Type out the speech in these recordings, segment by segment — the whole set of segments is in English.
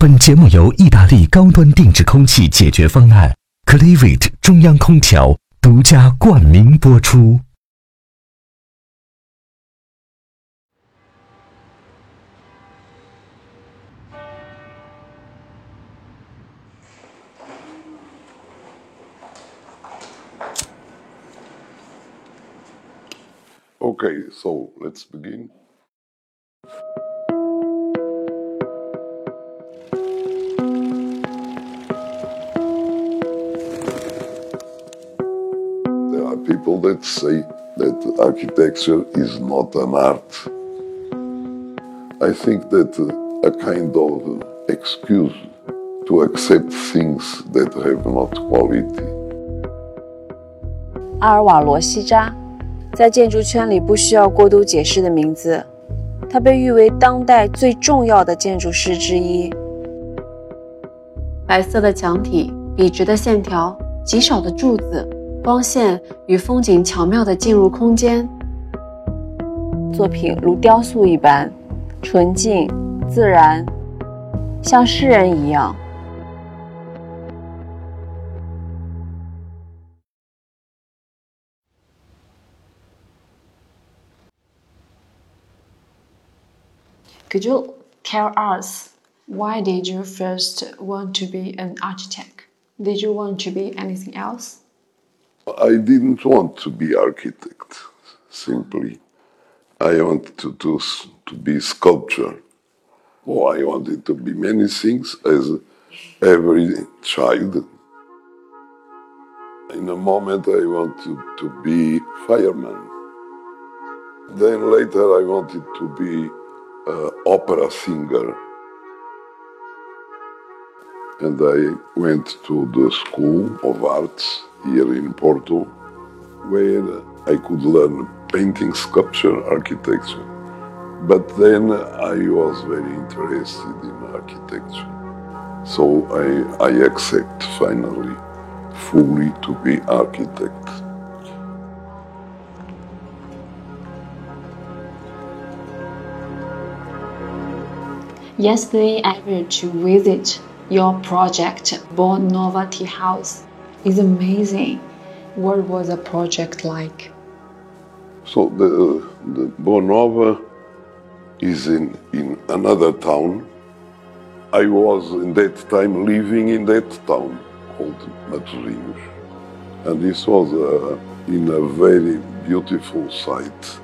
本节目由意大利高端定制空气解决方案 Clearvit 中央空调独家冠名播出。Okay, so let's begin. Are people that say that architecture is not an art. I think that a kind of excuse to accept things that have not quality. 阿尔瓦罗·西扎，在建筑圈里不需要过多解释的名字，他被誉为当代最重要的建筑师之一。白色的墙体，笔直的线条，极少的柱子，光线与风景巧妙地进入空间。作品如雕塑一般，纯净、自然，像诗人一样。Could you tell us why did you first want to be an architect? Did you want to be anything else? I didn't want to be architect, simply. I wanted to, to, to be sculptor. Or I wanted to be many things as every child. In a moment I wanted to be fireman. Then later I wanted to be uh, opera singer. And I went to the School of Arts here in Porto, where I could learn painting, sculpture, architecture. But then I was very interested in architecture. So I, I accept finally fully to be architect. Yesterday I went to visit your project, Nova Tea House. is amazing. What was the project like? So the, the Boa Nova is in, in another town. I was in that time living in that town called Matosinhos. And this was uh, in a very beautiful site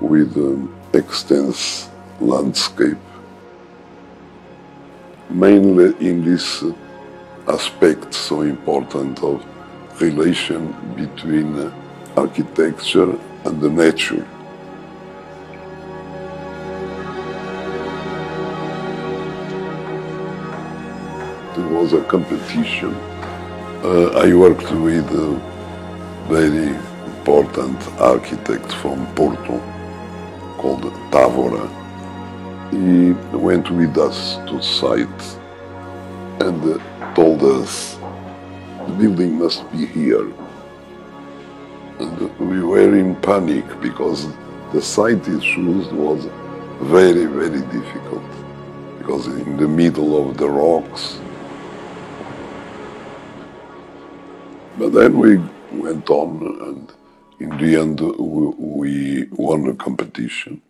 with an extensive landscape. Mainly in this uh, aspect so important of relation between uh, architecture and the nature. There was a competition. Uh, I worked with a very important architect from Porto called Távora. He went with us to site and told us the building must be here. And we were in panic because the site it chose was very, very difficult because in the middle of the rocks. But then we went on and in the end we, won the competition.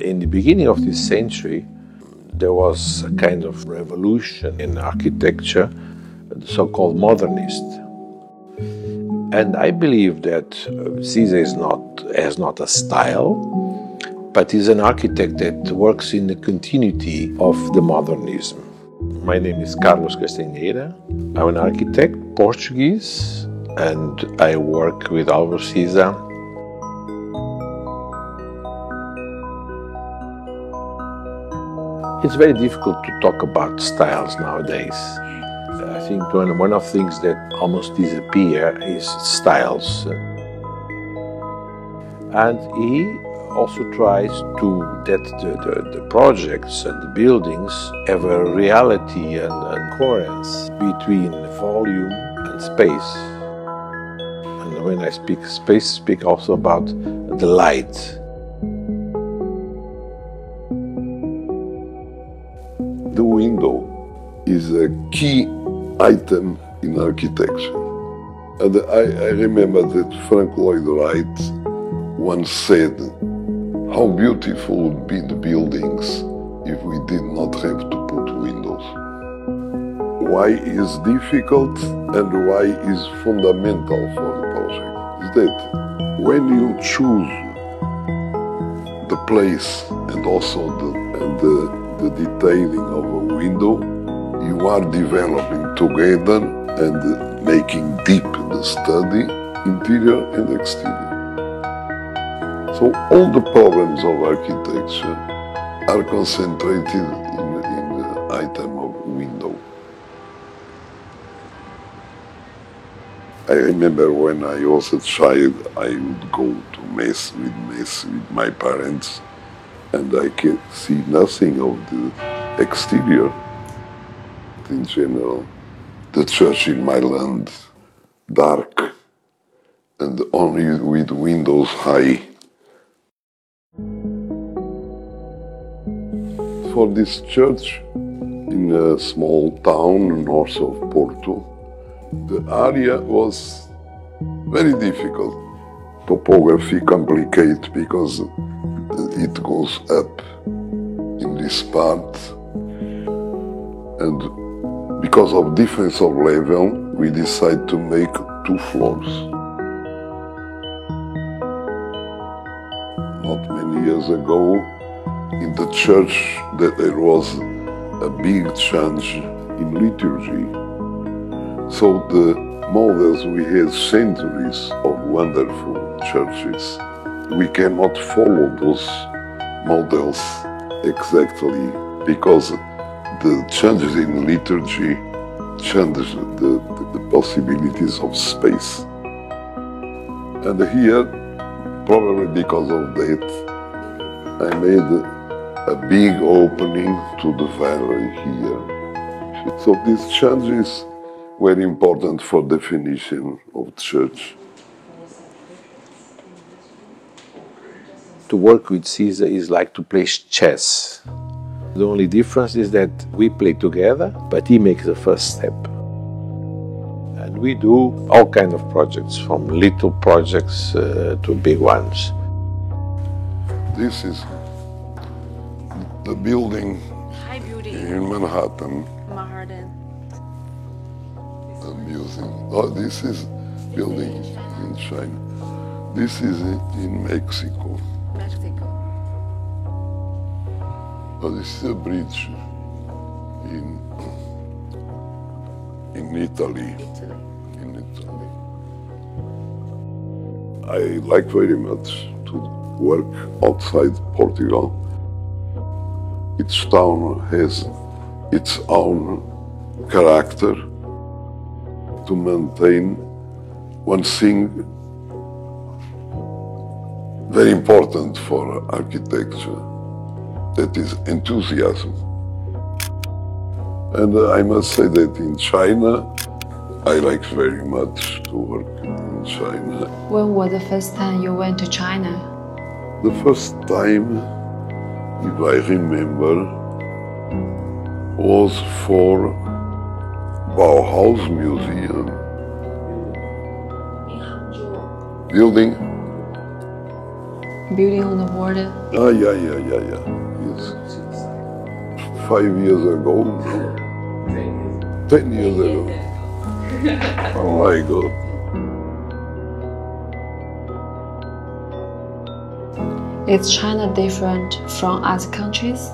In the beginning of this century, there was a kind of revolution in architecture, the so called modernist. And I believe that uh, Siza is not, has not a style, but is an architect that works in the continuity of the modernism. My name is Carlos Castanheira. I'm an architect, Portuguese, and I work with Álvaro Siza It's very difficult to talk about styles nowadays. I think one, one of the things that almost disappear is styles. And he also tries to that the, the, the projects and the buildings have a reality and, and coherence between volume and space. And when I speak space, speak also about the light. The window is a key item in architecture. And I, I remember that Frank Lloyd Wright once said, How beautiful would be the buildings if we did not have to put windows. Why is difficult and why is fundamental for the project is that when you choose the place and also the, and the, the detailing of a window, you are developing together and making deep the study, interior and exterior. So all the problems of architecture are concentrated in, in the item of window. I remember when I was a child, I would go to mess with mess with my parents, and I can see nothing of the exterior. In general, the church in my land, dark, and only with windows high. For this church in a small town north of Porto, the area was very difficult. Topography complicated because it goes up in this part and because of difference of level we decide to make two floors. Not many years ago in the church that there was a big change in liturgy so the models we had centuries of wonderful churches. We cannot follow those models exactly because the changes in liturgy change the, the, the possibilities of space. And here, probably because of that, I made a big opening to the valley here. So these changes were important for definition of church. To work with Siza is like to play chess. The only difference is that we play together, but he makes the first step. And we do all kind of projects, from little projects uh, to big ones. This is the building Hi, beauty. in Manhattan, Manhattan. the museum. Oh, this is building in China. This is in, in Mexico. Mexico. Oh, this is a bridge in in Italy. Italy. In Italy. I like very much to work outside Portugal. Each town has its own character to maintain one thing very important for architecture that is enthusiasm. And uh, I must say that in China, I like very much to work in China. When was the first time you went to China? The first time, if I remember, was for Bauhaus Museum. Building? Building on the border. Ah, yeah, yeah, yeah, yeah. Five years ago. Ten years ago. Oh my God. Is China different from other countries?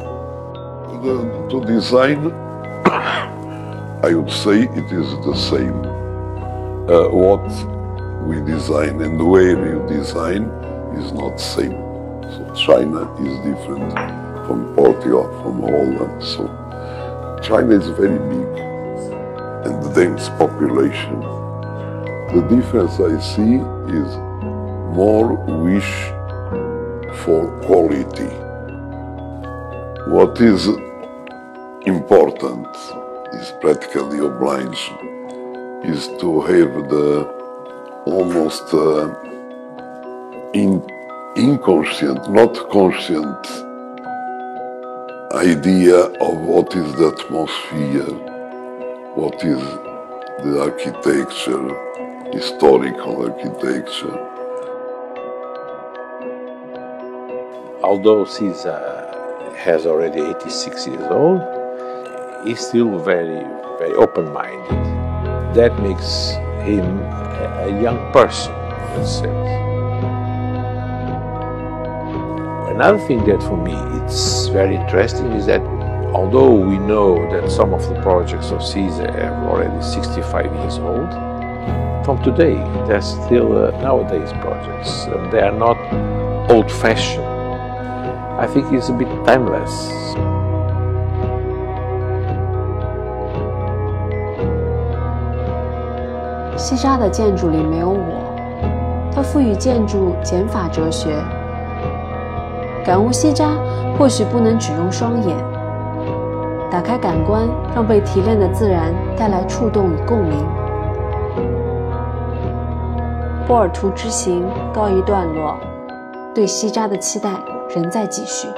The, to design, I would say it is the same. Uh, what we design and where we design is not same. So China is different from Portugal, from Holland. So China is very big and the dense population. The difference I see is more wish for quality. What is important is practically obliged is to have the almost uh, in, inconscient, not conscient idea of what is the atmosphere, what is the architecture, historical architecture. Although Siza uh, has already 86 years old, he's still very, very open-minded. That makes him a, a young person, in a sense. Another thing that for me it's very interesting is that although we know that some of the projects of Siza are already 65 years old, from today they're still uh, nowadays projects. Uh, they are not old-fashioned. I think it's a bit timeless. 西扎的建筑里没有我，它赋予建筑减法哲学感悟西扎或许不能只用双眼，打开感官，让被提炼的自然带来触动与共鸣。波尔图之行告一段落，对西扎的期待仍在继续。